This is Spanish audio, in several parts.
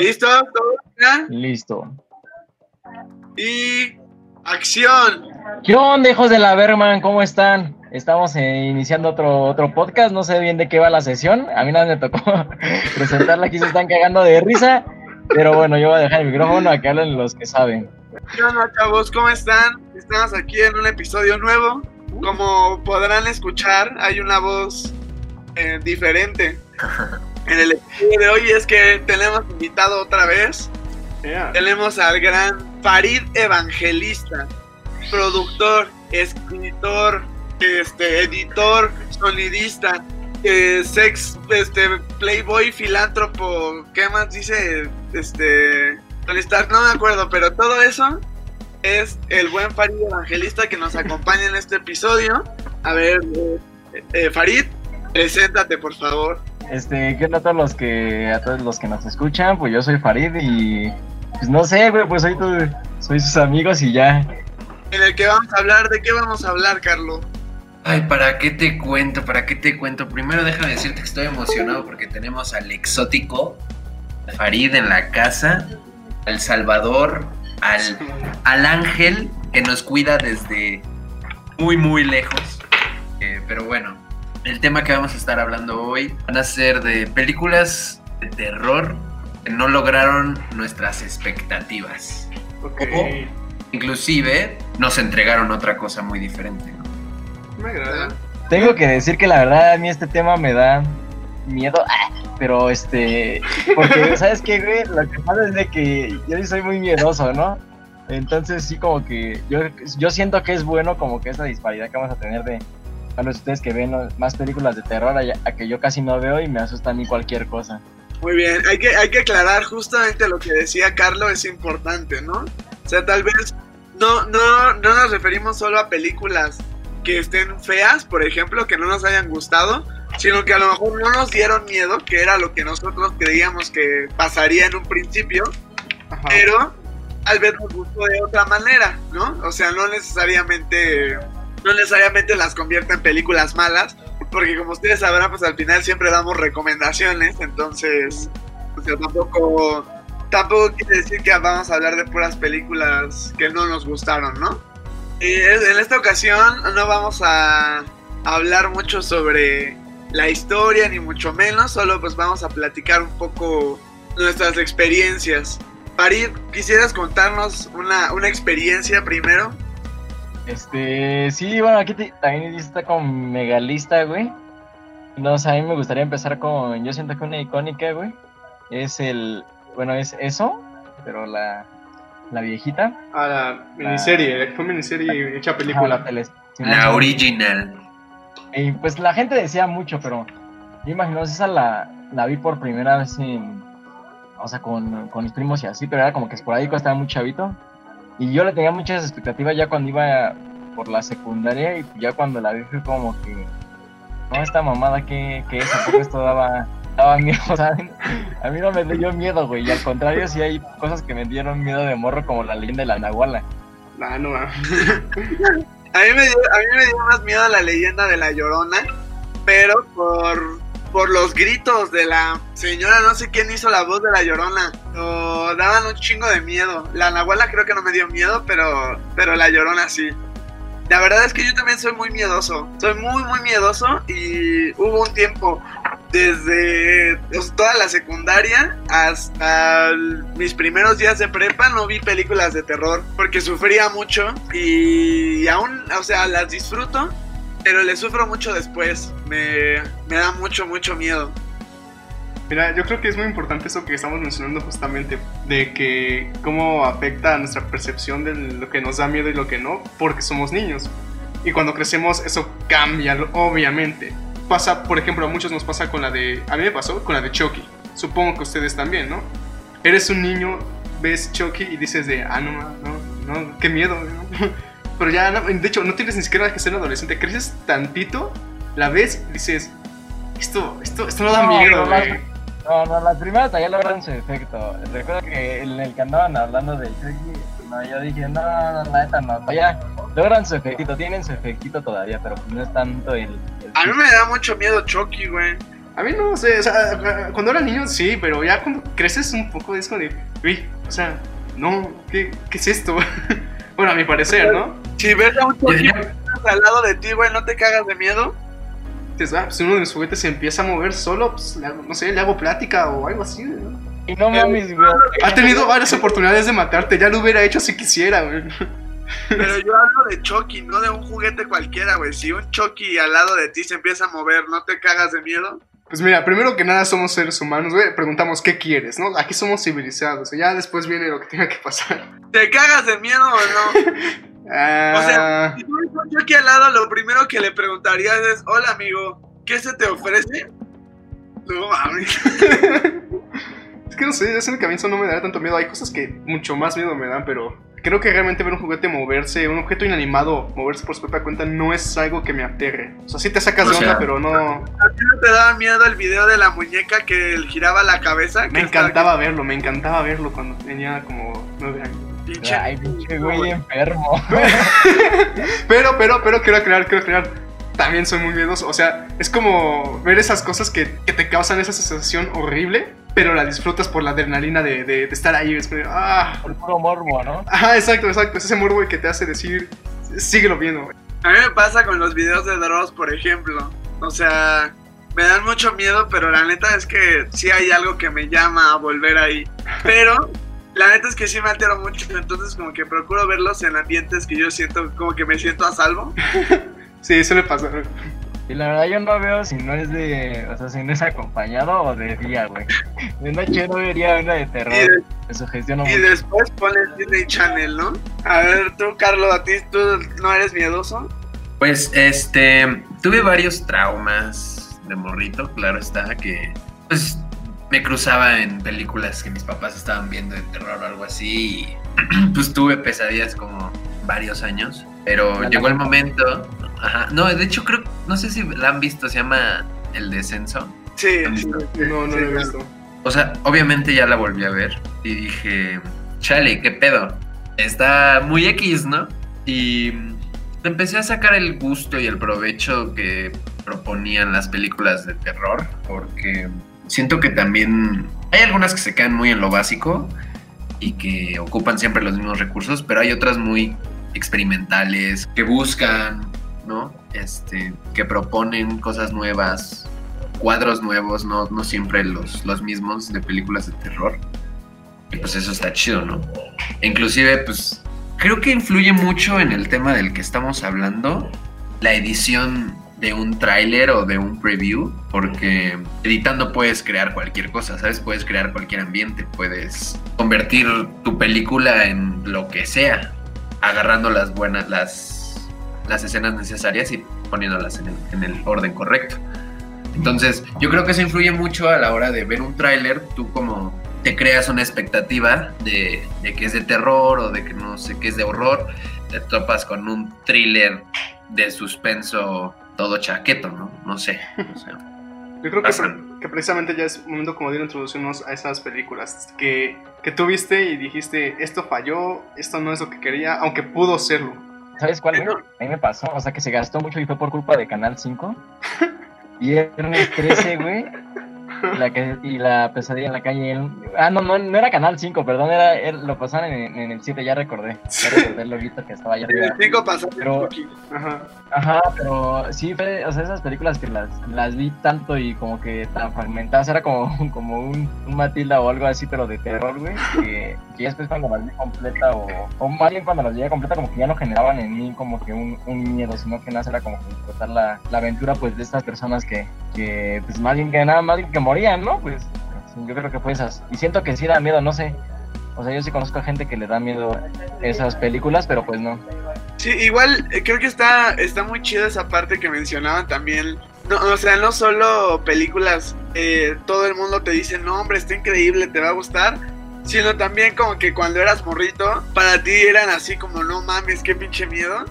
¿Listo? ¿Todo Listo. Y acción. ¿Qué onda, hijos de la Berman? ¿Cómo están? Estamos eh, iniciando otro, otro podcast, no sé bien de qué va la sesión. A mí nada me tocó presentarla, aquí se están cagando de risa. Pero bueno, yo voy a dejar el micrófono a que hablen los que saben. ¿Qué onda, chavos? ¿Cómo están? Estamos aquí en un episodio nuevo. Como podrán escuchar, hay una voz eh, diferente. En el episodio de hoy es que tenemos invitado otra vez. Tenemos al gran Farid Evangelista, productor, escritor, este, editor, sonidista, eh, sex, este, playboy, filántropo, ¿qué más dice? Este, no me acuerdo, pero todo eso es el buen Farid Evangelista que nos acompaña en este episodio. A ver, eh, eh, Farid, preséntate por favor. Este, ¿qué onda a todos los que, a todos los que nos escuchan? Pues yo soy Farid y pues no sé, güey, pues soy, soy sus amigos y ya. En el que vamos a hablar, ¿de qué vamos a hablar, Carlos? Ay, ¿para qué te cuento? ¿Para qué te cuento? Primero déjame decirte que estoy emocionado porque tenemos al exótico Farid en la casa, al Salvador, al, al ángel que nos cuida desde muy, muy lejos. Eh, pero bueno, el tema que vamos a estar hablando hoy van a ser de películas de terror que no lograron nuestras expectativas. Okay. inclusive nos entregaron otra cosa muy diferente. Me agrada. Tengo que decir que la verdad a mí este tema me da miedo, pero este, porque sabes qué, güey, lo que pasa es de que yo soy muy miedoso, ¿no? Entonces sí como que yo, yo siento que es bueno como que esa disparidad que vamos a tener de a los ustedes que ven más películas de terror a, que yo casi no veo y me asusta ni cualquier cosa. Muy bien, hay que, hay que aclarar justamente lo que decía Carlos, es importante, ¿no? O sea, tal vez no, no, no nos referimos solo a películas que estén feas, por ejemplo, que no nos hayan gustado, sino que a lo mejor no nos dieron miedo, que era lo que nosotros creíamos que pasaría en un principio, pero tal vez nos gustó de otra manera, ¿no? O sea, no necesariamente no necesariamente las convierte en películas malas, porque como ustedes sabrán, pues al final siempre damos recomendaciones, entonces, o sea, tampoco, tampoco quiere decir que vamos a hablar de puras películas que no nos gustaron, ¿no? En esta ocasión no vamos a hablar mucho sobre la historia, ni mucho menos, solo pues vamos a platicar un poco nuestras experiencias. Farid, ¿quisieras contarnos una, una experiencia primero? Este, sí, bueno, aquí también está como megalista, güey. No, a mí me gustaría empezar con, yo siento que una icónica, güey, es el, bueno, es eso, pero la, la viejita. Ah, la miniserie, la, fue miniserie hecha película. la, original. Y pues la gente decía mucho, pero yo imagino, esa la, la vi por primera vez en, o sea, con, con mis primos y así, pero era como que esporádico, estaba muy chavito. Y yo le tenía muchas expectativas ya cuando iba por la secundaria y ya cuando la vi fue como que, no, esta mamada que, que es, ¿a esto daba, daba miedo? ¿saben? A mí no me dio miedo, güey, y al contrario sí hay cosas que me dieron miedo de morro como la leyenda de la Nahuala. Ah, no, a mí, me dio, a mí me dio más miedo la leyenda de la Llorona, pero por por los gritos de la señora, no sé quién hizo la voz de la llorona. O daban un chingo de miedo. La Nahuala creo que no me dio miedo, pero, pero la llorona sí. La verdad es que yo también soy muy miedoso. Soy muy, muy miedoso. Y hubo un tiempo, desde pues, toda la secundaria hasta mis primeros días de prepa, no vi películas de terror porque sufría mucho. Y aún, o sea, las disfruto pero le sufro mucho después. Me, me da mucho, mucho miedo. Mira, yo creo que es muy importante eso que estamos mencionando justamente, de que cómo afecta a nuestra percepción de lo que nos da miedo y lo que no, porque somos niños. Y cuando crecemos eso cambia, obviamente. Pasa, por ejemplo, a muchos nos pasa con la de, a mí me pasó con la de Chucky. Supongo que ustedes también, ¿no? Eres un niño, ves Chucky y dices de, ah, no, no, no, qué miedo, ¿no? Pero ya, de hecho, no tienes ni siquiera que ser un adolescente. Creces tantito, la ves y dices, esto, esto, esto no da miedo, güey. No, no, las primeras todavía logran su efecto. Recuerdo que en el que andaban hablando del Chucky, no, yo dije, no, no, la neta no, todavía logran su efectito, tienen su efectito todavía, pero no es tanto el... el A mí me da mucho miedo Chucky, güey. A mí no sé, o sea, cuando era niño sí, pero ya cuando creces un poco es como de, uy, o sea, no, ¿qué, qué es esto? bueno, a mi parecer, ¿no? Si ves a un Chucky al lado de ti, güey, ¿no te cagas de miedo? Dices, ah, pues uno de mis juguetes se empieza a mover solo, pues, le hago- no sé, le hago plática o algo así, ¿no? Y no mames, güey. Ha tenido varias oportunidades de matarte, ya lo hubiera hecho si quisiera, güey. Pero yo hablo de Chucky, no de un juguete cualquiera, güey. Si un Chucky al lado de ti se empieza a mover, ¿no te cagas de miedo? Pues mira, primero que nada somos seres humanos, güey, preguntamos qué quieres, ¿no? Aquí somos civilizados, ya después viene lo que tenga que pasar. ¿Te cagas de miedo o no? Ah, O sea, si tú ves un Chucky al lado, lo primero que le preguntarías es, hola amigo, ¿qué se te ofrece? No mames. que no sé, ese que no me da tanto miedo. Hay cosas que mucho más miedo me dan, pero creo que realmente ver un juguete moverse, un objeto inanimado moverse por su propia cuenta, no es algo que me aterre. O sea, sí te sacas O de onda, sea, pero no. ¿A ti no te daba miedo el video de la muñeca que giraba la cabeza? Me estaba- encantaba verlo, me encantaba verlo cuando tenía como nueve años. Pinche- Ay, pinche güey enfermo. Pero, pero, pero quiero aclarar, quiero aclarar. También soy muy miedoso. O sea, es como ver esas cosas que, que te causan esa sensación horrible, pero la disfrutas por la adrenalina de, de- de estar ahí. Es como, ah, Por puro morbo, ¿no? ajá, exacto, exacto. Es ese morbo que te hace decir, síguelo viendo. güey. A mí me pasa con los videos de Dross, por ejemplo. O sea, me dan mucho miedo, pero la neta es que sí hay algo que me llama a volver ahí. Pero la neta es que sí me altero mucho, entonces como que procuro verlos en ambientes que yo siento como que me siento a salvo. Sí, suele pasar. Y la verdad yo no veo si no es de, o sea, si no es acompañado o de día, güey. De noche no vería una de terror. Y, de- Me sugestiono y mucho. después pones Disney Channel, ¿no? A ver, tú, Carlos, a ti, ¿tú no eres miedoso? Pues este, tuve varios traumas de morrito, claro está, que pues me cruzaba en películas que mis papás estaban viendo de terror o algo así y pues tuve pesadillas como varios años, pero llegó la- el momento, ajá, no, de hecho creo, no sé si la han visto, se llama El Descenso. Sí, No, no sí, lo he visto. O sea, obviamente ya la volví a ver y dije, chale, ¿qué pedo? Está muy X, ¿no? Y empecé a sacar el gusto y el provecho que proponían las películas de terror, porque siento que también hay algunas que se quedan muy en lo básico y que ocupan siempre los mismos recursos, pero hay otras muy experimentales que buscan, ¿no? Este, que proponen cosas nuevas, cuadros nuevos, no, no siempre los, los mismos de películas de terror. Y pues eso está chido, ¿no? Inclusive, pues, creo que influye mucho en el tema del que estamos hablando, la edición de un tráiler o de un preview, porque editando puedes crear cualquier cosa, ¿sabes? Puedes crear cualquier ambiente, puedes convertir tu película en lo que sea, agarrando las buenas, las, las escenas necesarias y poniéndolas en el, en el orden correcto. Entonces, yo creo que eso influye mucho a la hora de ver un tráiler, tú como te creas una expectativa de, de que es de terror o de que no sé qué es de horror, te topas con un thriller de suspenso todo chaqueto, ¿no? No sé. o sea, Yo creo que, Pasa. Que precisamente ya es momento como de ir a introducirnos a esas películas que, que tú viste y dijiste, esto falló, esto no es lo que quería, aunque pudo serlo. ¿Sabes cuál? A mí me pasó, o sea, que se gastó mucho y fue por culpa de Canal 5. Viernes 13, güey. Y la, que- y la pesadilla en la calle. el- Ah, no, no, no era Canal 5, perdón, era, era- lo pasaban en, en el 7, ya recordé. Ya recordé el loguito que estaba allá En el arriba. 5 pasó Pero-. Ajá. Ajá, pero sí, fue, o sea, esas películas que las, las vi tanto y como que tan fragmentadas, era como, como un, un Matilda o algo así, pero de terror, güey, que, que después cuando las vi completa o, o más bien cuando las vi completa como que ya no generaban en mí como que un, un miedo, sino que nada, era como que disfrutar la, la aventura pues de estas personas que, que pues más bien que nada, más bien que morían, ¿no? Pues yo creo que fue esas. Y siento que sí da miedo, no sé. O sea, yo sí conozco a gente que le da miedo esas películas, pero pues no. Sí, igual eh, creo que está, está muy chido esa parte que mencionaban también. No, o sea, no solo películas, eh, todo el mundo te dice, no hombre, está increíble, te va a gustar. Sino también como que cuando eras morrito, para ti eran así como, no mames, qué pinche miedo.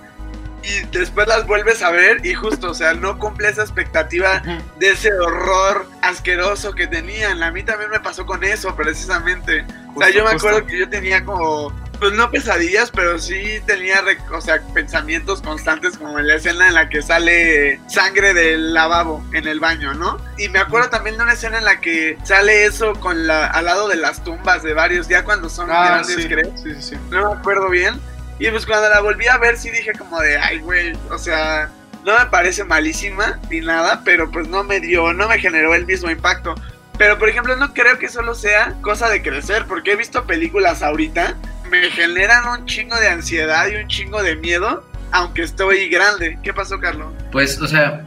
Y después las vuelves a ver y justo, o sea, no cumple esa expectativa de ese horror asqueroso que tenían. A mí también me pasó con eso, precisamente. o sea, yo me acuerdo que yo tenía como, pues no pesadillas, pero sí tenía, o sea, pensamientos constantes como en la escena en la que sale sangre del lavabo en el baño, ¿no? Y me acuerdo también de una escena en la que sale eso con la, al lado de las tumbas de varios, ya cuando son Ah, grandes, sí, creo. sí, sí, sí. No me acuerdo bien. Y pues cuando la volví a ver sí dije como de, ay, güey, o sea, no me parece malísima ni nada, pero pues no me dio, no me generó el mismo impacto. Pero por ejemplo, no creo que solo sea cosa de crecer, porque he visto películas ahorita, me generan un chingo de ansiedad y un chingo de miedo, aunque estoy grande. ¿Qué pasó, Carlos? Pues, o sea,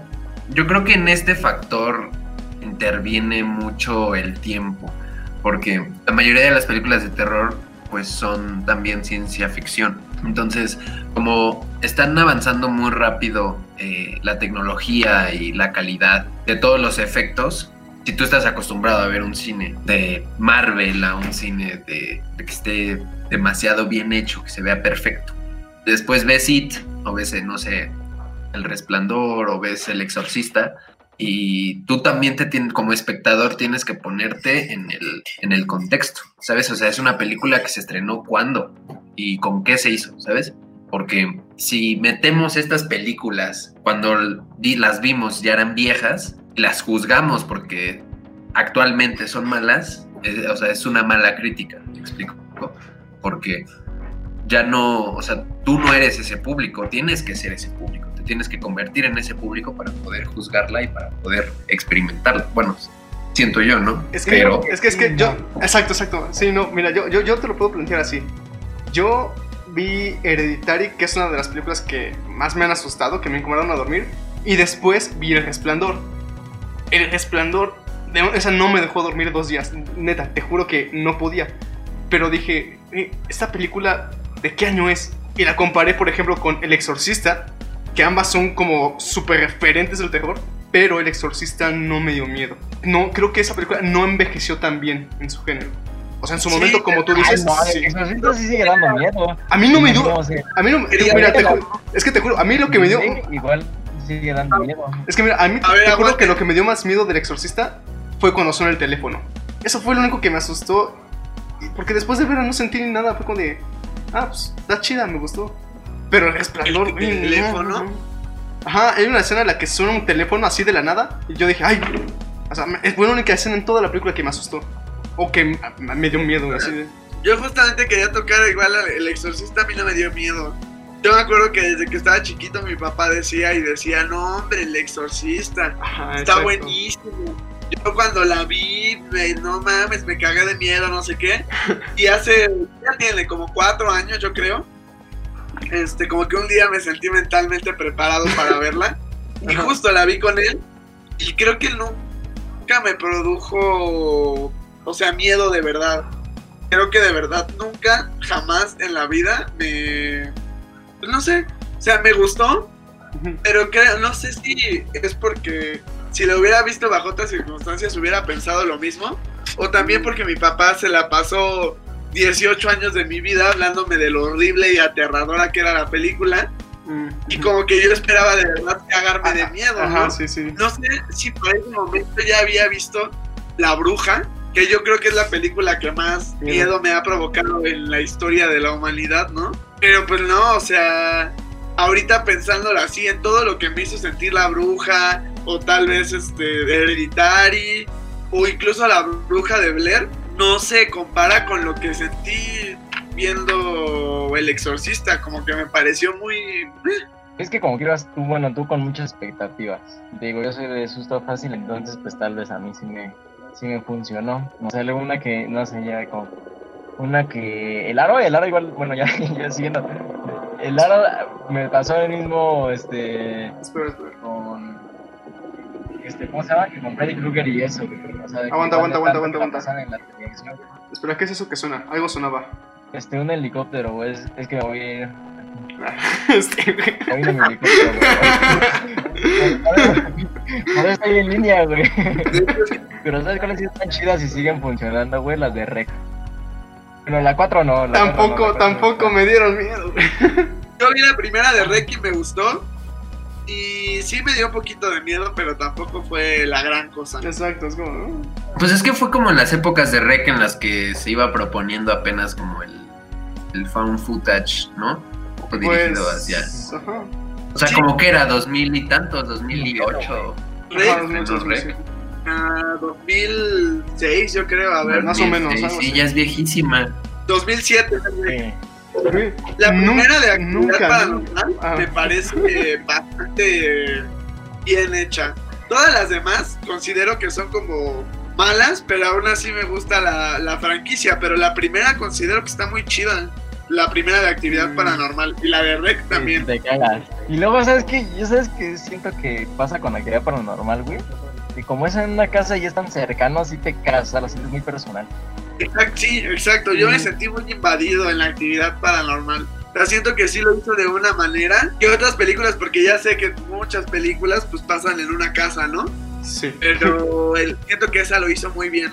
yo creo que en este factor interviene mucho el tiempo, porque la mayoría de las películas de terror pues son también ciencia ficción. Entonces, como están avanzando muy rápido eh, la tecnología y la calidad de todos los efectos, si tú estás acostumbrado a ver un cine de Marvel a un cine de, de que esté demasiado bien hecho, que se vea perfecto, después ves It o ves, eh, no sé, El Resplandor o ves El Exorcista y tú también te tienes, como espectador tienes que ponerte en el, en el contexto, ¿sabes? O sea, es una película que se estrenó cuándo y con qué se hizo, ¿sabes? Porque si metemos estas películas cuando las vimos ya eran viejas, las juzgamos porque actualmente son malas, eh, o sea, es una mala crítica, ¿me explico? Porque ya no, o sea, tú no eres ese público, tienes que ser ese público, te tienes que convertir en ese público para poder juzgarla y para poder experimentarla. Bueno, siento yo, ¿no? Es que, Pero es que, es que yo. Exacto, exacto. Sí, no, mira, yo, yo, yo te lo puedo plantear así. Yo vi Hereditary, que es una de las películas que más me han asustado, que me incomodaron a dormir. Y después vi El Resplandor. El Resplandor, esa no me dejó dormir dos días. Neta, te juro que no podía. Pero dije, "Eh, ¿esta película de qué año es? Y la comparé, por ejemplo, con El Exorcista, que ambas son como súper referentes del terror. Pero El Exorcista no me dio miedo. No, creo que esa película no envejeció tan bien en su género. O sea, en su Sí, momento, como tú Ay, dices, no, sí. el exorcista sí sigue dando miedo. a mí no me dio. A mí no me. Quería Mira, te juro- es que te juro, a mí lo que me dio. Sí, igual sigue dando miedo. Es que mira, a mí A ver, te juro aguante. que lo que me dio más miedo del exorcista fue cuando sonó el teléfono. Eso fue lo único que me asustó. Porque después de verla no sentí ni nada. Fue como de. Ah, pues está chida, me gustó. Pero el resplandor. ¿El no, teléfono? no, no. Ajá, hay una escena en la que suena un teléfono así de la nada. Y yo dije, ay. O sea, fue la única escena en toda la película que me asustó. O que me dio miedo, así de. Yo justamente quería tocar igual al- el exorcista, a mí no me dio miedo. Yo me acuerdo que desde que estaba chiquito mi papá decía y decía, no hombre, el exorcista, Ajá, está exacto. buenísimo. Yo cuando la vi, me- no mames, me cagué de miedo, no sé qué. Y hace, ya tiene como cuatro años, yo creo. Este, como que un día me sentí mentalmente preparado para verla. Y Ajá. justo la vi con él. Y creo que nunca me produjo, o sea, miedo de verdad. Creo que de verdad nunca, jamás en la vida me... pues no sé, o sea, me gustó, pero creo, no sé si es porque si lo hubiera visto bajo otras circunstancias hubiera pensado lo mismo, o también porque mi papá se la pasó 18 años de mi vida hablándome de lo horrible y aterradora que era la película, Mm, y como que yo esperaba de verdad cagarme de miedo, Ajá, ¿no? sí, sí. No sé si para ese momento ya había visto La Bruja, que yo creo que es la película que más Miedo. me ha provocado en la historia de la humanidad, ¿no? Pero pues no, o sea, ahorita pensándolo así, en todo lo que me hizo sentir La Bruja, o tal vez este Hereditary, o incluso La Bruja de Blair, no se compara con lo que sentí viendo El Exorcista, como que me pareció muy... Es que como que ibas tú, bueno, tú con muchas expectativas. Te digo, yo soy de susto fácil, entonces pues tal vez a mí sí me, sí me funcionó. O sea, luego una que, no sé, ya como... Una que... El aro, el aro igual, bueno, ya, ya siguiendo. El aro me pasó el mismo, este... Espera, espera. con... Este, ¿cómo se llama? Que con Freddy Krueger y eso. O sea, Aguanta, aguanta, aguanta, aguanta, aguanta. en la televisión. Espera, ¿qué es eso que suena? Algo sonaba. Este, un helicóptero. Es, es que me voy a ir... Este, güey. Por eso estoy en línea, güey. Pero ¿sabes cuáles sí están chidas y siguen funcionando, güey? Las de Rec. Bueno, la 4 no. La cuatro no, Tampoco, la tampoco no. me dieron miedo. güey. yo vi la primera de Rec y me gustó. Y sí me dio un poquito de miedo, pero tampoco fue la gran cosa. Exacto, es como. ¿no? Pues es que fue como en las épocas de Rec en las que se iba proponiendo apenas como el, el found footage, ¿no? O dirigido hacia. Pues, Ajá. O sea, Sí. como que era 2000 y tantos, 2008. Rec, ah, 2006, yo creo, a ver, Más o menos, Sí, así. ya es viejísima. 2007. Rec. Sí. La primera de actividad nunca, paranormal Ah. me parece bastante bien hecha. Todas las demás considero que son como malas, pero aún así me gusta la, la franquicia. Pero la primera considero que está muy chida. La primera de actividad Mm. paranormal y la de Rec también. Te cagas. Y luego, ¿sabes qué? Yo sabes que siento que pasa con la actividad paranormal, güey. Y como es en una casa y es tan cercano, así te cagas, lo sientes muy personal. Exacto, sí, exacto. Yo me sentí muy invadido en la actividad paranormal. O sea, siento que sí lo hizo de una manera que otras películas, porque ya sé que muchas películas pues pasan en una casa, ¿no? Sí. Pero el, siento que esa lo hizo muy bien.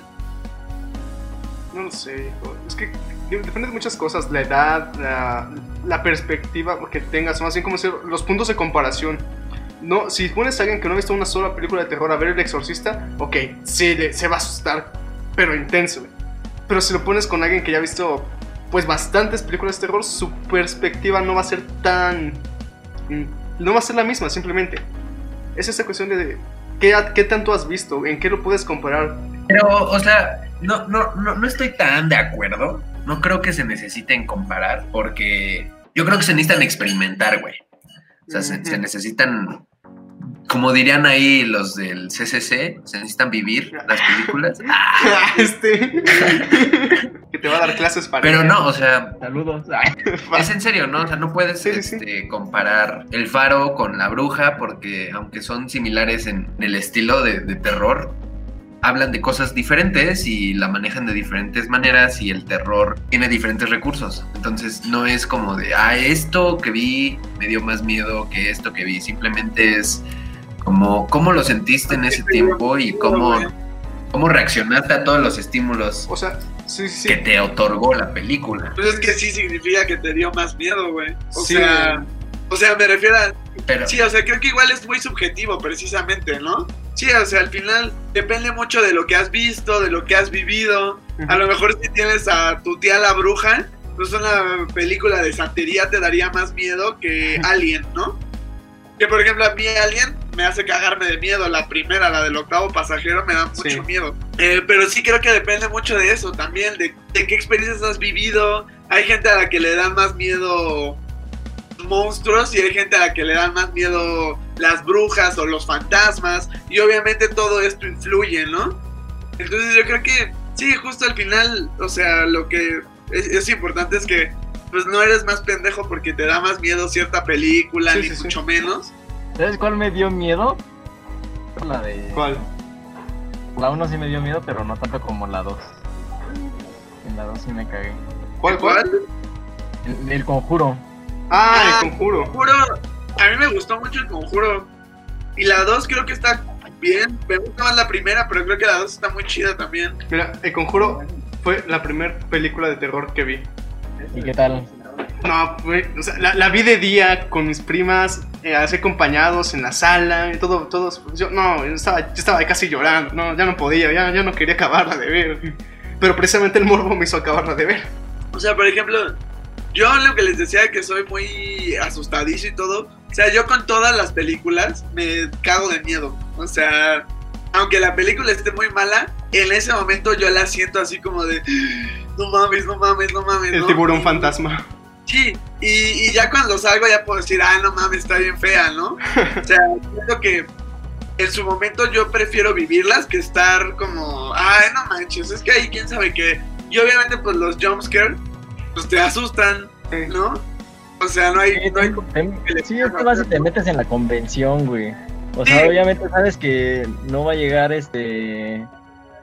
No lo sé, hijo. Es que depende de muchas cosas. La edad, la, la perspectiva que tengas, más bien como decir, los puntos de comparación. No, si pones a alguien que no ha visto una sola película de terror a ver El Exorcista, ok, sí, se va a asustar, pero intenso. Pero si lo pones con alguien que ya ha visto, pues, bastantes películas de terror, su perspectiva no va a ser tan... mm, No va a ser la misma, simplemente. Es esa cuestión de qué, qué tanto has visto, en qué lo puedes comparar. Pero, o sea, no, no, no, no estoy tan de acuerdo. No creo que se necesiten comparar porque yo creo que se necesitan experimentar, güey. O sea, se, necesitan, como dirían ahí los del CCC, se necesitan vivir las películas. Ah, este. que te va a dar clases para. Pero no, o sea, Saludos. Es en serio, ¿no? O sea, no puedes Sí, sí, sí. este, comparar el faro con la bruja porque aunque son similares en el estilo de, de terror, hablan de cosas diferentes y la manejan de diferentes maneras y el terror tiene diferentes recursos. Entonces no es como de, ah, esto que vi me dio más miedo que esto que vi. Simplemente es como cómo lo sentiste en ese tiempo y cómo, cómo reaccionaste a todos los estímulos O sea, sí, sí. que te otorgó la película. Pues es que sí significa que te dio más miedo, güey. O Sí. sea, o sea, me refiero a Pero, Sí, o sea, creo que igual es muy subjetivo, precisamente, ¿no? Sí, o sea, al final depende mucho de lo que has visto, de lo que has vivido. A lo mejor si tienes a tu tía la bruja, pues una película de santería te daría más miedo que Alien, ¿no? Que por ejemplo a mí Alien me hace cagarme de miedo. La primera, la del octavo pasajero, me da mucho Sí. miedo. Eh, pero sí creo que depende mucho de eso también, de, de qué experiencias has vivido. Hay gente a la que le dan más miedo monstruos y hay gente a la que le dan más miedo las brujas o los fantasmas y obviamente todo esto influye, ¿no? Entonces yo creo que sí, justo al final, o sea, lo que es, es importante es que pues no eres más pendejo porque te da más miedo cierta película, Sí, ni sí, sí. mucho menos. ¿Sabes cuál me dio miedo? La de. ¿Cuál? La 1 sí me dio miedo, pero no tanto como la 2. En la 2 sí me cagué. ¿Cuál, cuál? ¿Cuál? El, el conjuro. Ah, Ah, el conjuro. Conjuro, a mí me gustó mucho el conjuro. Y la 2 creo que está bien. Me gusta más la primera, pero creo que la 2 está muy chida también. Mira, el conjuro fue la primera película de terror que vi. ¿Y qué tal? No, fue, o sea, la, la vi de día con mis primas, eh, así acompañados en la sala, y todo, todos, yo, no, yo estaba, yo estaba casi llorando, no, ya no podía, ya, ya no quería acabarla de ver. Pero precisamente el morbo me hizo acabarla de ver. O sea, por ejemplo, yo lo que les decía que soy muy asustadizo y todo. O sea, yo con todas las películas me cago de miedo. O sea, aunque la película esté muy mala, en ese momento yo la siento así como de. No mames, no mames, no mames. El ¿no? tiburón fantasma. Sí, y, y ya cuando salgo ya puedo decir, ah, no mames, está bien fea, ¿no? O sea, creo que en su momento yo prefiero vivirlas que estar como, ay, no manches, es que ahí quién sabe qué. Y obviamente, pues los jumpscares, pues te asustan, ¿no? O sea, no hay. No hay Te- sí, es que más si te metes en la convención, güey. O sea, Sí. obviamente sabes que no va a llegar este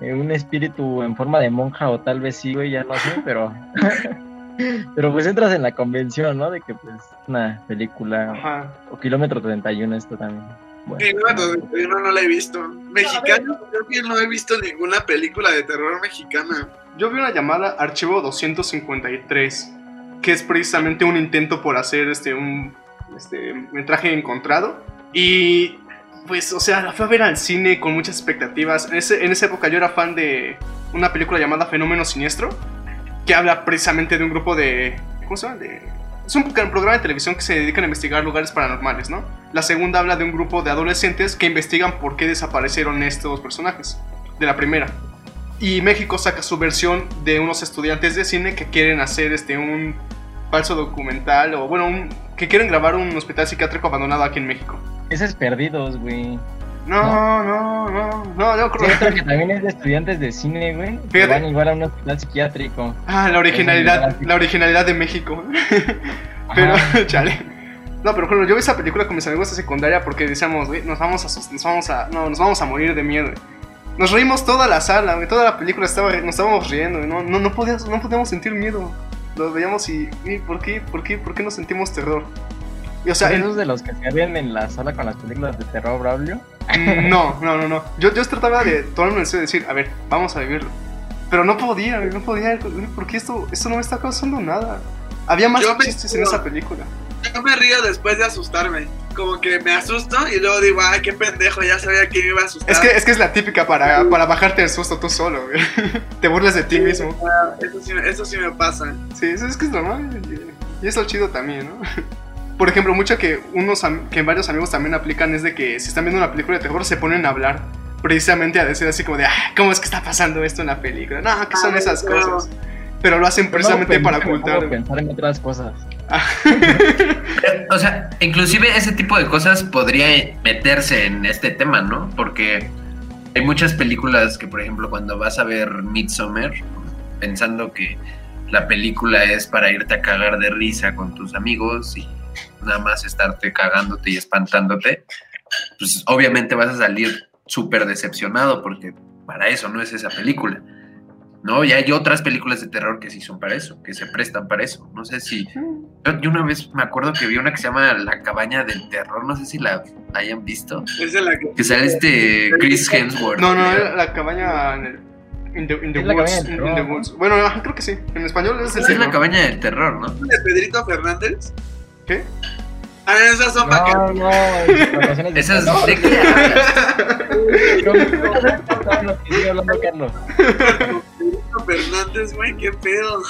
un espíritu en forma de monja o tal vez sí, güey, ya no sé, pero pero pues entras en la convención, ¿no? De que pues una película Ajá. o kilómetro 31 esto también. Bueno, Sí, no, no, no la he visto. Mexicana, creo que no he visto ninguna película de terror mexicana. Yo vi una llamada Archivo 253, que es precisamente un intento por hacer este, un este, metraje encontrado. Y pues, o sea, la fui a ver al cine con muchas expectativas. En, ese- en esa época yo era fan de una película llamada Fenómeno Siniestro, que habla precisamente de un grupo de... ¿Cómo se llama? De, es un programa de televisión que se dedican a investigar lugares paranormales, ¿no? La segunda habla de un grupo de adolescentes que investigan por qué desaparecieron estos personajes, de la primera. Y México saca su versión de unos estudiantes de cine que quieren hacer este un falso documental o bueno, un- que quieren grabar un hospital psiquiátrico abandonado aquí en México. Ese es Perdidos, güey. No, no, no, no, yo Sí, creo otro que también es de estudiantes de cine, güey. Que van igual a un hospital psiquiátrico. Ah, la originalidad, la originalidad de México. Pero, Ajá. chale. No, pero bueno, yo vi esa película con mis amigos de secundaria porque decíamos, güey, nos vamos a nos vamos a, no, nos vamos a morir de miedo. güey. Nos reímos toda la sala, güey, toda la película estaba, nos estábamos riendo, güey, no, no, no podíamos, no podíamos sentir miedo. Lo veíamos y, y ¿por qué, por qué, por qué no sentimos terror? Y, o sea, ¿Son el- esos de los que se ríen en la sala con las películas de terror, Braulio? No, no, no, no. Yo, yo trataba de tomarme en serio y decir, a ver, vamos a vivirlo. Pero no podía, no podía, porque esto, esto no me está causando nada. Había más Yo chistes en esa película. Yo me río después de asustarme. Como que me asusto y luego digo, ay, qué pendejo, ya sabía que me iba a asustar. Es que, es que es la típica para, para bajarte el susto tú solo, güey. Te burlas de ti mismo. Eso sí, eso sí me pasa. Sí, eso es que es normal. Y y es lo chido también, ¿no? Por ejemplo, mucho que unos que varios amigos también aplican es de que si están viendo una película de terror se ponen a hablar precisamente a decir así como de, ah, ¿cómo es que está pasando esto en la película? No, ¿qué son Ah, esas no. cosas? Pero lo hacen precisamente para ocultar. Pensar en otras cosas. O sea, inclusive ese tipo de cosas podría meterse en este tema, ¿no? Porque hay muchas películas que, por ejemplo, cuando vas a ver Midsommar, pensando que la película es para irte a cagar de risa con tus amigos y nada más estarte cagándote y espantándote, pues obviamente vas a salir súper decepcionado porque para eso no es esa película. ¿No? Y hay otras películas de terror que sí son para eso, que se prestan para eso. No sé si yo, yo una vez me acuerdo que vi una que se llama La cabaña del terror, no sé si la hayan visto. Es de la que. Que sale este Chris Hemsworth. No, no, era la cabaña en el. In the, in the woods, in- terror, in the ¿no? woods. Bueno, creo que sí. En español es el la cabaña del terror, ¿no? de Pedrito Fernández. ¿Qué? Ah, esas son No, no, Esas terror. de qué? Carlos, que sigue hablando Carlos. Pedrito Fernández, güey, qué pedo.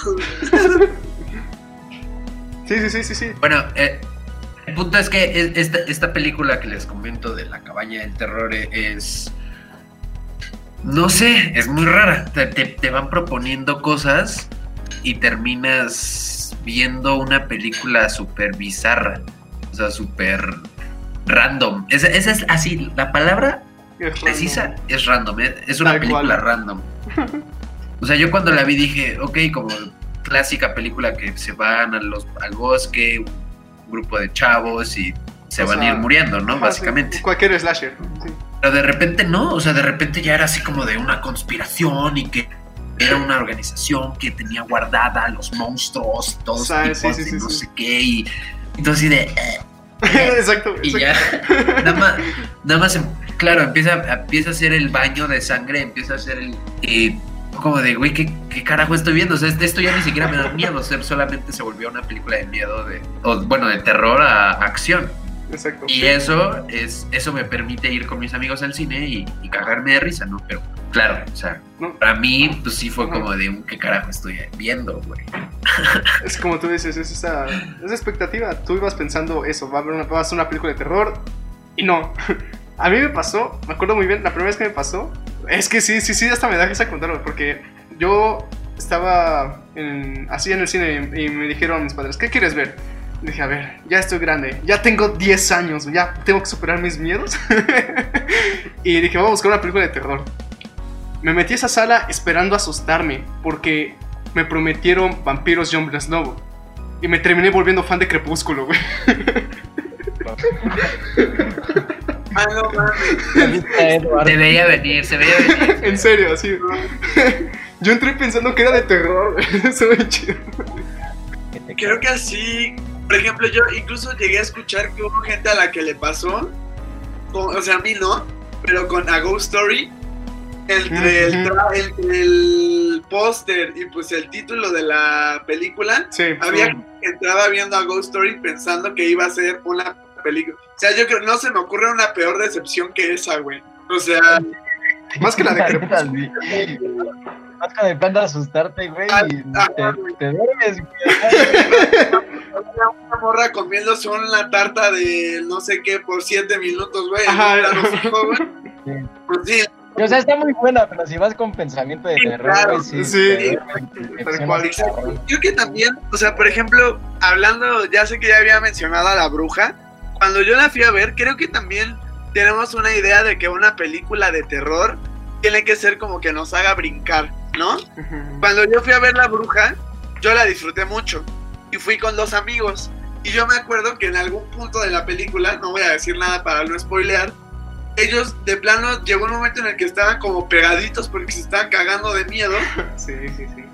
Sí, sí, sí, sí, sí. Bueno, eh, el punto es que es- esta, esta película que les comento de la cabaña del terror es. No sé, es muy rara. Te, te- te van proponiendo cosas y terminas viendo una película súper bizarra. O sea, súper random. Esa, esa es así, la palabra Es precisa random. es random. Es, es una Tal película cual. random. O sea, yo cuando la vi dije, ok, como clásica película que se van a los, al bosque, un grupo de chavos y se O van sea, a ir muriendo, ¿no? Ajá, Básicamente. sí, cualquier slasher. Sí. Pero de repente no, o sea, de repente ya era así como de una conspiración y que era una organización que tenía guardada a los monstruos y todos sea, tipos sí, sí, de sí, no sé qué y entonces de eh, exacto, y exacto. ya nada más nada más em- claro empieza empieza a hacer el baño de sangre empieza a hacer el eh, como de güey ¿qué, qué carajo estoy viendo o sea esto ya ni siquiera me da miedo o sea, solamente se volvió una película de miedo de o, bueno de terror a acción exacto. y eso es eso me permite ir con mis amigos al cine y, y cagarme de risa, ¿no? Pero claro, o sea, No. para mí pues sí fue como de un qué carajo estoy viendo, güey. Es como tú dices, es esa, esa expectativa. Tú ibas pensando eso, va a haber una, va a ser una película de terror y no. A mí me pasó, me acuerdo muy bien, la primera vez que me pasó, es que sí, sí, sí, hasta me da risa contarlo, porque yo estaba en- así en el cine y, y me dijeron mis padres, ¿qué quieres ver? Dije, a ver, ya estoy grande, ya tengo 10 años, ya tengo que superar mis miedos. y dije, vamos a buscar una película de terror. Me metí a esa sala esperando asustarme, porque me prometieron vampiros y hombres lobo. Y me terminé volviendo fan de Crepúsculo, güey. Ah, no mames. ¿Has visto a Edward? Se veía venir, se veía venir. en serio, así. Yo entré pensando que era de terror. Eso es chido. Creo que así, por ejemplo, yo incluso llegué a escuchar que hubo gente a la que le pasó, con- o sea, a mí no, pero con A Ghost Story, entre el, entre el póster y pues el título de la película, Sí, había sí. gente que entraba viendo a Ghost Story pensando que iba a ser una película. O sea, yo creo, no se me ocurre una peor decepción que esa, güey. O sea, Más que la de Crepúsculo. Vas con el plan de asustarte, güey, Ah, y ah, te, güey. te duermes, güey. una morra comiéndose una tarta de no sé qué por siete minutos, güey. Ajá. güey. Sí. Pues sí, O sea, está muy buena, pero si vas con pensamiento de Sí, terror, claro. sí. Sí. Creo que también, o sea, por ejemplo, hablando, ya sé que ya había mencionado a la bruja, cuando yo la fui a ver, creo que también tenemos una idea de que una película de terror tiene que ser como que nos haga brincar, ¿no? Cuando yo fui a ver la bruja, yo la disfruté mucho y fui con dos amigos. Y yo me acuerdo que en algún punto de la película, no voy a decir nada para no spoilear, ellos de plano llegó un momento en el que estaban como pegaditos porque se estaban cagando de miedo. Sí, sí, sí.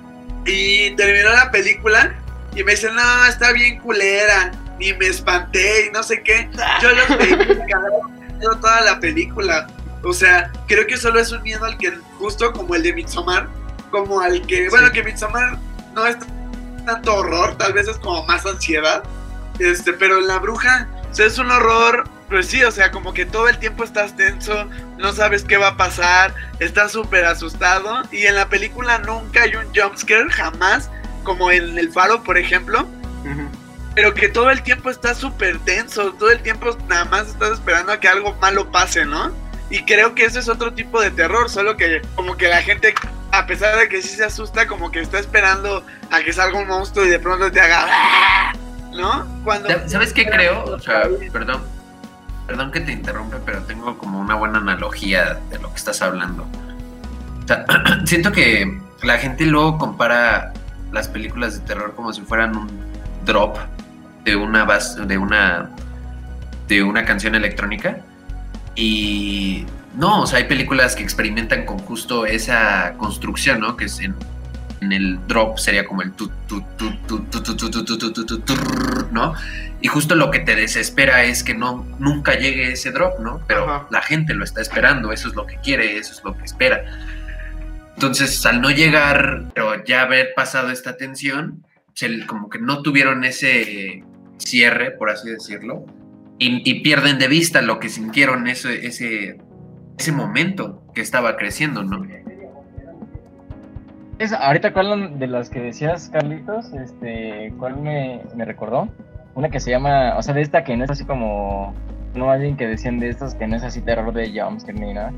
Y terminó la película y me dicen, no, está bien culera. Y me espanté y no sé qué. Yo los miedo toda la película. O sea, creo que solo es un miedo al que, justo como el de Midsommar, como al que, bueno, que Midsommar no es tanto horror, tal vez es como más ansiedad. Este, pero en la bruja, o sea, es un horror, pues sí, o sea, como que todo el tiempo estás tenso, no sabes qué va a pasar, estás súper asustado. Y en la película nunca hay un jumpscare, jamás, como en El Faro, por ejemplo. Pero que todo el tiempo estás súper tenso, todo el tiempo nada más estás esperando a que algo malo pase, ¿no? Y creo que ese es otro tipo de terror, solo que como que la gente, a pesar de que sí se asusta, como que está esperando a que salga un monstruo y de pronto te haga... "Ah", ¿No? Cuando... ¿Sabes qué creo? O sea, perdón, perdón que te interrumpa, pero tengo como una buena analogía de lo que estás hablando. O sea, siento que la gente luego compara las películas de terror como si fueran un drop de una base, de una de una canción electrónica y no, o sea, hay películas que experimentan con justo esa construcción, ¿no? Que es en, en el drop sería como el tu, tu, tu, ¿no? Y justo lo que te desespera es que no, nunca llegue ese drop, ¿no? Pero la gente lo está esperando, eso es lo que quiere, eso es lo que espera. Entonces, al no llegar, pero ya haber pasado esta tensión, como que no tuvieron ese cierre, por así decirlo, y, y pierden de vista lo que sintieron ese, ese, ese momento que estaba creciendo, ¿no? Es, ahorita, ¿cuál de las que decías, Carlitos? Este, ¿Cuál me, me recordó? Una que se llama, o sea, de esta que no es así como, no alguien que decían de estas que no es así terror de jumpscare ni nada,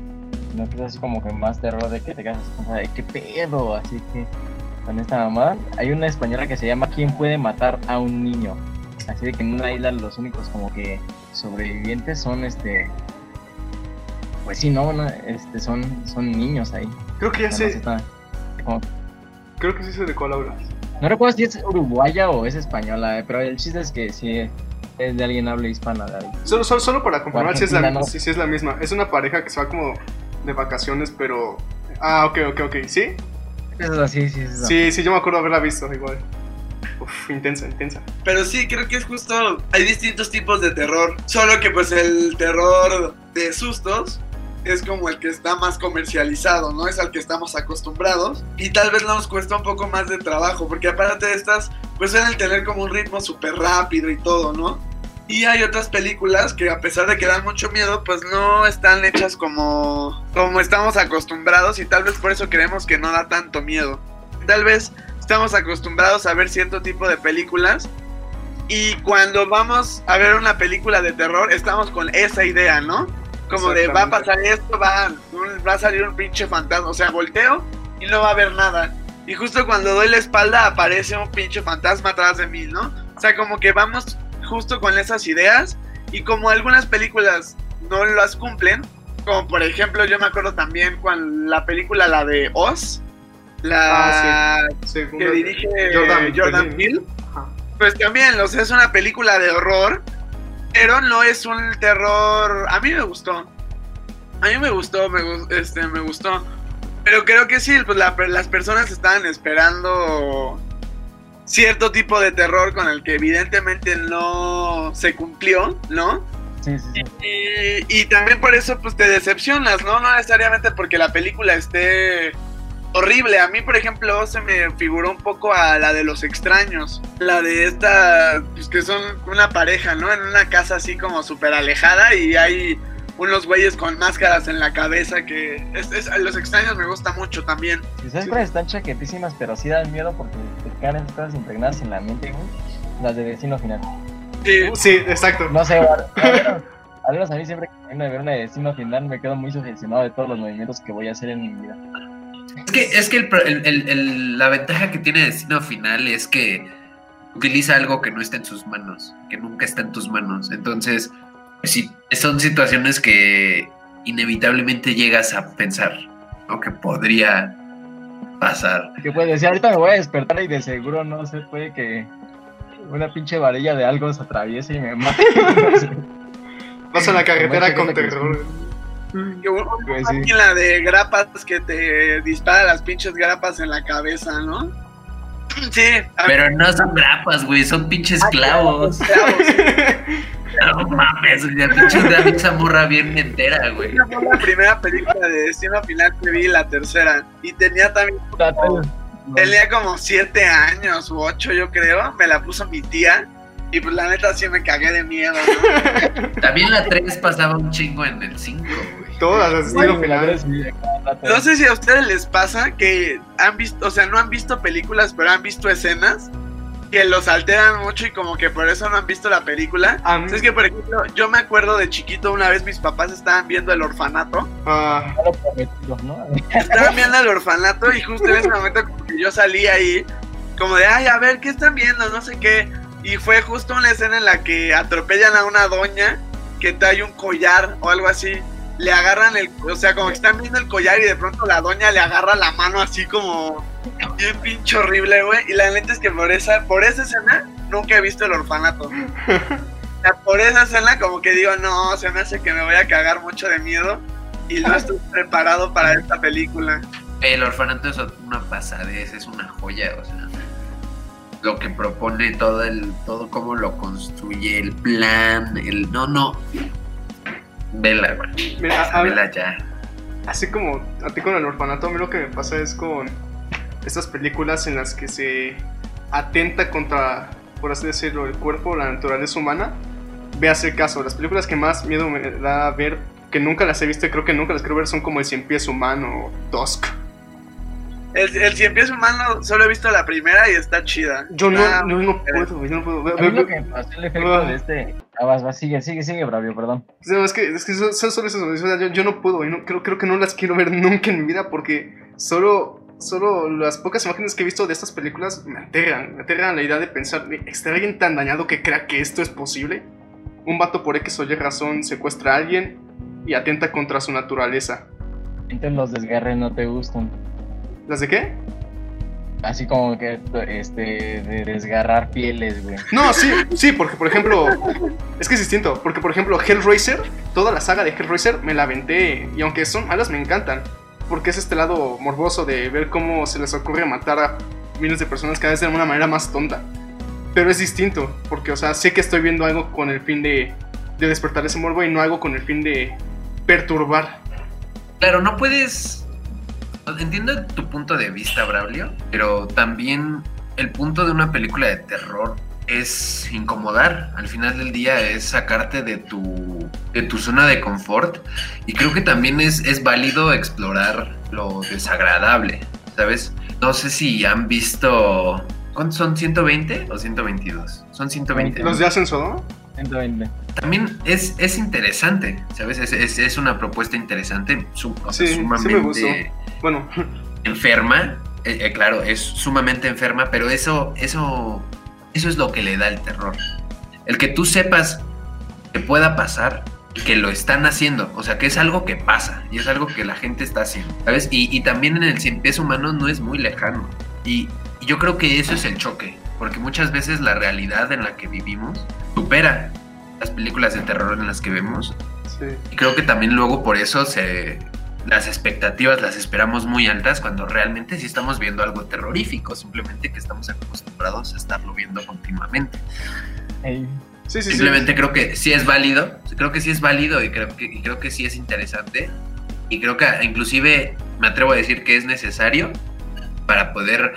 sino que es así como que más terror de que te quedas así qué pedo, así que con esta mamá. Hay una española que se llama ¿Quién puede matar a un niño? Así de que en una isla los únicos como que sobrevivientes son este, pues sí, no, no, este, son, son niños ahí. Creo que ya sé, está- creo que sí sé de cuál hablas. no recuerdo si es uruguaya o es española, eh, pero el chiste es que sí es de alguien habla hispana de. Solo, solo, solo para comprobar si es, la, ¿no? si, si es la misma. Es una pareja que se va como de vacaciones, pero... Ah, ok, ok, ok. ¿Sí? Es así, sí, sí. Sí, sí, yo me acuerdo haberla visto igual. Uf, intensa, intensa. Pero sí, creo que es justo. Hay distintos tipos de terror. Solo que, pues, el terror de sustos es como el que está más comercializado, ¿no? Es al que estamos acostumbrados. Y tal vez nos cuesta un poco más de trabajo. Porque aparte de estas, pues suelen tener como un ritmo súper rápido y todo, ¿no? Y hay otras películas que a pesar de que dan mucho miedo, pues no están hechas como, como estamos acostumbrados y tal vez por eso creemos que no da tanto miedo. Tal vez estamos acostumbrados a ver cierto tipo de películas y cuando vamos a ver una película de terror estamos con esa idea, ¿no? Como de va a pasar esto, va, va a salir un pinche fantasma, o sea, volteo y no va a haber nada. Y justo cuando doy la espalda aparece un pinche fantasma atrás de mí, ¿no? O sea, como que vamos justo con esas ideas y como algunas películas no las cumplen, como por ejemplo yo me acuerdo también con la película la de Oz, la Según que dirige Jordan Jordan, Peele. Pues también, o sea, es una película de horror, pero no es un terror, a mí me gustó. A mí me gustó, me, este, me gustó. Pero creo que sí, pues la- las personas estaban esperando cierto tipo de terror con el que evidentemente no se cumplió, ¿no? Sí, sí, sí. Y, y también por eso pues te decepcionas, ¿no? No necesariamente porque la película esté horrible. A mí, por ejemplo, se me figuró un poco a la de los extraños. La de esta, pues que son una pareja, ¿no? En una casa así como súper alejada y hay unos güeyes con máscaras en la cabeza que... Es, es- los extraños me gusta mucho también. Si sabes cuáles están chaquetísimas, pero sí dan miedo porque te quedan esas cosas impregnadas en la mente, güey. Las de destino final. Sí. Sí, exacto. No sé, al al menos, al menos a mí siempre que de ver una de destino final me quedo muy sugestionado de todos los movimientos que voy a hacer en mi vida. Es que, es que el pro- el- el- el- la ventaja que tiene Destino Final es que utiliza algo que no está en sus manos, que nunca está en tus manos. Entonces, sí, son situaciones que inevitablemente llegas a pensar, ¿no? Que podría pasar. Que puede decir, ahorita me voy a despertar y de seguro no sé, puede que una pinche varilla de algo se atraviese y me mate. Vas a la carretera con terror. Que uno- Pues sí. La de grapas que te dispara las pinches grapas en la cabeza, ¿no? Sí. Pero no son grapas, güey, son pinches clavos. Clavos. No mames, la pinche David Zamorra bien entera, güey. Esa fue la primera película de Destino Final que vi, la tercera. Y tenía también Tenía como siete años u ocho, yo creo. Me la puso mi tía. Y pues la neta sí me cagué de miedo, ¿no? También la 3 pasaba un chingo en el 5, güey. Todas las Bueno, No sé si a ustedes les pasa que han visto, o sea, no han visto películas, pero han visto escenas que los alteran mucho y como que por eso no han visto la película. Es que, por ejemplo, yo me acuerdo de chiquito, una vez mis papás estaban viendo el orfanato. Ah. Estaban viendo el orfanato y justo en ese momento como que yo salí ahí, como de, ay, a ver, ¿qué están viendo? No sé qué. Y fue justo una escena en la que atropellan a una doña que trae un collar o algo así. Le agarran el, o sea, como que están viendo el collar y de pronto la doña le agarra la mano así como bien pinche horrible, güey. Y la neta es que por esa, por esa escena nunca he visto el orfanato. O sea, por esa escena como que digo, no, se me hace que me voy a cagar mucho de miedo y no estoy preparado para esta película. El orfanato es una pasadez, es una joya, o sea. Lo que propone todo el, todo cómo lo construye, el plan, el. No, no. Vela, güey. mira, a- Vela ya. así como a ti con el orfanato, a mí lo que me pasa es con estas películas en las que se atenta contra, por así decirlo, el cuerpo la naturaleza humana. Veas el caso, las películas que más miedo me da ver, que nunca las he visto y creo que nunca las quiero ver, son como El Cien Pies Humano o Dusk. El, el cien pies humano solo he visto la primera y está chida. Yo no, Ah, no, no puedo, yo no puedo. Ve- A mí ve- lo que me pasó el efecto de este. Ah, vas, vas, sigue, sigue, sigue, Bravio, perdón. No, es que, es que son, son solo esas sea, yo, yo no puedo, y no, creo, creo que no las quiero ver nunca en mi vida porque solo, solo las pocas imágenes que he visto de estas películas me aterran, me aterran la idea de pensar, ¿está alguien tan dañado que crea que esto es posible? Un vato por X o Y razón secuestra a alguien y atenta contra su naturaleza. Entonces los desgarres no te gustan. ¿Las de qué? Así como que este de desgarrar pieles, güey. No, sí, sí, porque por ejemplo, es que es distinto, porque por ejemplo Hellraiser, toda la saga de Hellraiser me la aventé y aunque son malas me encantan, porque es este lado morboso de ver cómo se les ocurre matar a miles de personas cada vez de una manera más tonta. Pero es distinto, porque o sea, sé que estoy viendo algo con el fin de, de despertar ese morbo y no algo con el fin de perturbar. Claro, no puedes. Entiendo tu punto de vista, Braulio, pero también el punto de una película de terror es incomodar. Al final del día es sacarte de tu, de tu zona de confort. Y creo que también es, es válido explorar lo desagradable, ¿sabes? No sé si han visto. ¿Cuántos son? ¿120 o 122? Son 120. ¿Los de Ascenso, 120. También es, es interesante, ¿sabes? Es, es, es una propuesta interesante, su- o sea, Sí, sí me sumamente gustó. Bueno, enferma. eh, eh, claro, es sumamente enferma, pero eso, eso, eso es lo que le da el terror. El que tú sepas que pueda pasar y que lo están haciendo, o sea, que es algo que pasa y es algo que la gente está haciendo, ¿sabes? Y, y también en el cien pies humano no es muy lejano. Y, y yo creo que eso es el choque, porque muchas veces la realidad en la que vivimos supera las películas de terror en las que vemos sí. y creo que también luego por eso se las expectativas las esperamos muy altas cuando realmente sí estamos viendo algo terrorífico, simplemente que estamos acostumbrados a estarlo viendo continuamente. Ey, Sí, sí, Simplemente sí. creo que sí es válido, creo que sí es válido y creo que, y creo que sí es interesante. Y creo que inclusive me atrevo a decir que es necesario para poder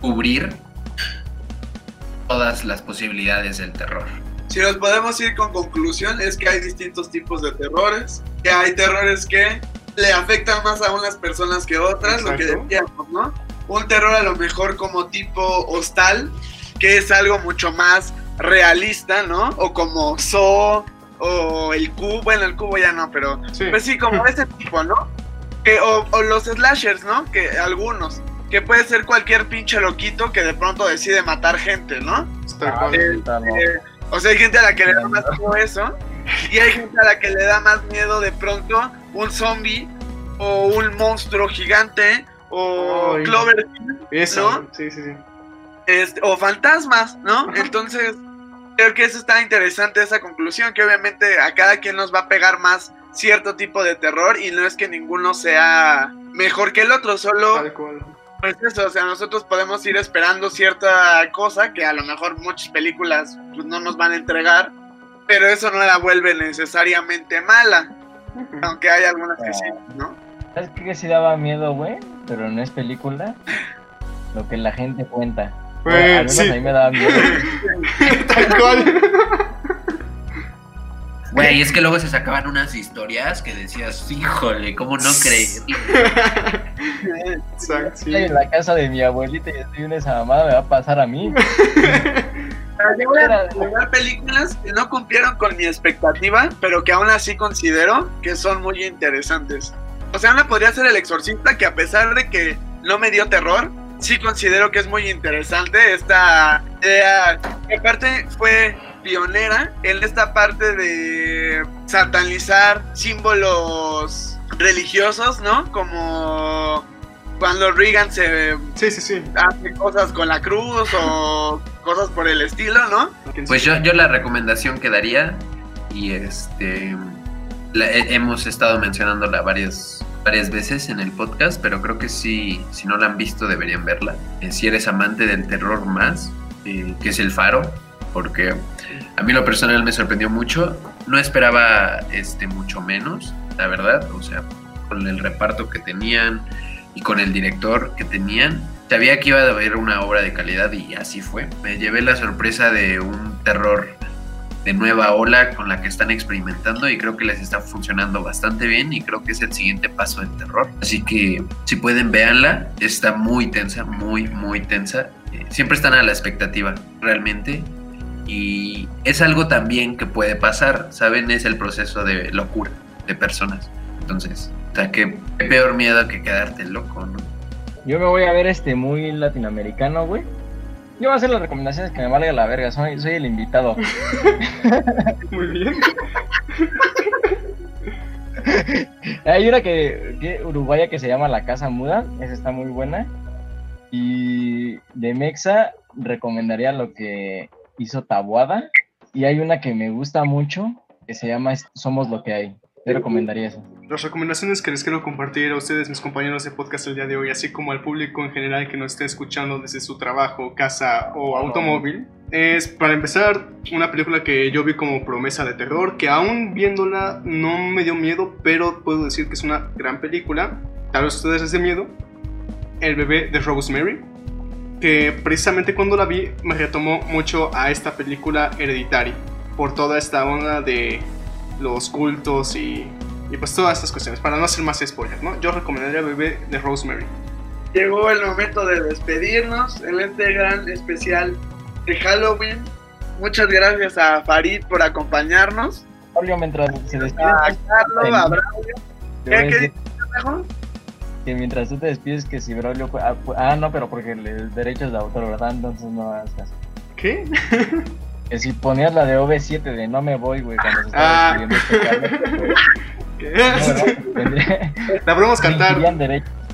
cubrir todas las posibilidades del terror. Si nos podemos ir con conclusión, es que hay distintos tipos de terrores, que hay terrores que le afectan más a unas personas que otras, lo que decíamos, ¿no? Un terror a lo mejor como tipo hostal, que es algo mucho más realista, ¿no? O como Saw, o el cubo, bueno, el cubo ya no, pero Sí. pues sí, como ese tipo, ¿no? Que, o, o los slashers, ¿no? Que algunos, que puede ser cualquier pinche loquito que de pronto decide matar gente, ¿no? Ah. Eh. Eh, o sea, hay gente a la que le da más miedo eso. Y hay gente a la que le da más miedo de pronto un zombie o un monstruo gigante o. Cloverfield Eso. ¿no? Sí, sí, sí. este, o fantasmas, ¿no? Ajá. Entonces, creo que eso está interesante, esa conclusión, que obviamente a cada quien nos va a pegar más cierto tipo de terror y no es que ninguno sea mejor que el otro, solo. Pues eso, o sea, nosotros podemos ir esperando cierta cosa que a lo mejor muchas películas pues, no nos van a entregar, pero eso no la vuelve necesariamente mala, aunque hay algunas que sí, ¿no? ¿Sabes qué sí daba miedo, güey? Pero no es película. Lo que la gente cuenta. Güey, Bueno, sí. a mí me daba miedo. Tal cual. Güey, es que luego se sacaban unas historias que decías, híjole, ¿cómo no creerlo? Exacto, sí. Estoy en la casa de mi abuelita y estoy en esa mamada, me va a pasar a mí. Yo voy a recomendar películas que no cumplieron con mi expectativa, pero que aún así considero que son muy interesantes. O sea, una podría ser El Exorcista, que a pesar de que no me dio terror, sí considero que es muy interesante esta idea, que aparte fue pionera en esta parte de satanizar símbolos religiosos, ¿no? Como cuando Reagan se Sí, sí, sí. hace cosas con la cruz o cosas por el estilo, ¿no? Pues yo, yo la recomendación que daría, y este la- hemos estado mencionándola varias, varias veces en el podcast, pero creo que sí, si no la han visto deberían verla. Eh, si eres amante del terror más, eh, que es El Faro, porque a mí lo personal me sorprendió mucho. No esperaba este mucho menos, la verdad, o sea, con el reparto que tenían y con el director que tenían, sabía que iba a haber una obra de calidad y así fue. Me llevé la sorpresa de un terror de nueva ola con la que están experimentando y creo que les está funcionando bastante bien y creo que es el siguiente paso del terror. Así que si pueden véanla, está muy tensa, muy, muy tensa. Eh, siempre están a la expectativa, realmente. Y es algo también que puede pasar, ¿saben? Es el proceso de locura de personas. Entonces, o sea, qué, qué peor miedo que quedarte loco, ¿no? Yo me voy a ver este muy latinoamericano, güey. Yo voy a hacer las recomendaciones que me valga la verga, soy, soy el invitado. Muy bien. Hay una que, que uruguaya que se llama La Casa Muda, esa está muy buena. Y de Mexa recomendaría lo que hizo Tabuada. Y hay una que me gusta mucho que se llama Somos lo que hay. Te recomendaría eso. Las recomendaciones que les quiero compartir a ustedes, mis compañeros de podcast el día de hoy, así como al público en general que nos esté escuchando desde su trabajo, casa o automóvil, es para empezar una película que yo vi como promesa de terror, que aún viéndola no me dio miedo, pero puedo decir que es una gran película. Tal vez ustedes les dé miedo. El bebé de Rosemary, que precisamente cuando la vi me retomó mucho a esta película Hereditary, por toda esta onda de los cultos y, y pues todas estas cuestiones, para no hacer más spoilers, ¿no? Yo recomendaría Bebé de Rosemary. Llegó el momento de despedirnos en este gran especial de Halloween. Muchas gracias a Farid por acompañarnos, Pablo, mientras se despide, a Carlos, a Braulio. ¿Qué, mejor? que mientras tú te despides que si Braulio. Ah, ah, no, pero porque el derecho es de autor, ¿verdad? Entonces no hagas caso. ¿Qué? Que si ponías la de OV7 de no me voy, güey, cuando se estaba Ah. despidiendo este Carlos, La podemos cantar.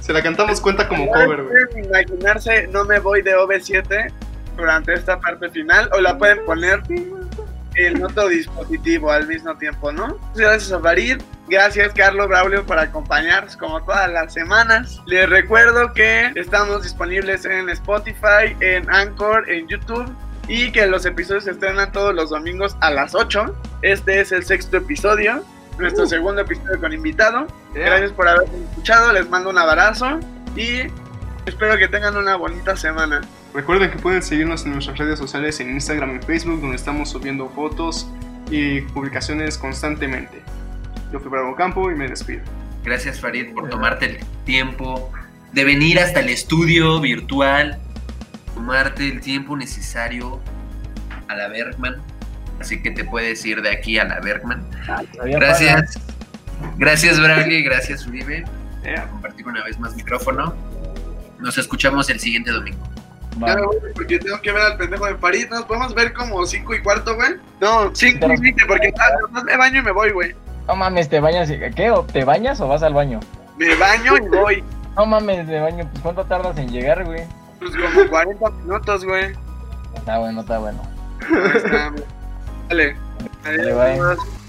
Se la cantamos cuenta como cover, güey. Imaginarse, no me voy de OV7 durante esta parte final, o la pueden poner en otro dispositivo al mismo tiempo, ¿no? Gracias a Farid, gracias Carlos Braulio por acompañarnos como todas las semanas. Les recuerdo que estamos disponibles en Spotify, en Anchor, en YouTube y que los episodios se estrenan todos los domingos a las 8. Este es el sexto episodio, nuestro Uh. segundo episodio con invitado. Yeah. Gracias por habernos escuchado, les mando un abrazo y espero que tengan una bonita semana. Recuerden que pueden seguirnos en nuestras redes sociales en Instagram y Facebook, donde estamos subiendo fotos y publicaciones constantemente. Yo fui Bravo Campo y me despido. Gracias Farid por tomarte el tiempo de venir hasta el estudio virtual, tomarte el tiempo necesario a la Bergman. Así que te puedes ir de aquí a la Bergman. Todavía Gracias. Gracias Bradley, gracias Uribe Yeah. por compartir una vez más micrófono. Nos escuchamos el siguiente domingo. paga. Ya me voy porque tengo que ver al pendejo de París. ¿Nos podemos ver como 5 y cuarto, güey? No, 5 y 20, porque ah, me baño y me voy, güey. No mames, te bañas. y- ¿Qué? ¿O ¿Te bañas o vas al baño? Me baño y voy. No mames, de baño. Pues ¿cuánto tardas en llegar, güey? Pues como 40 minutos, güey. Está bueno, está bueno. Ahí está, güey. Dale. Dale, bye. Adiós.